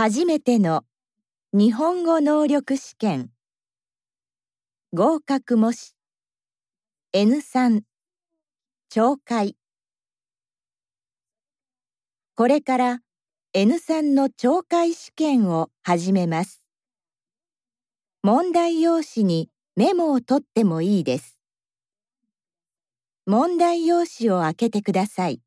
初めての日本語能力試験合格模試 N3 懲戒これから N3 の懲戒試験を始めます。問題用紙にメモを取ってもいいです。問題用紙を開けてください。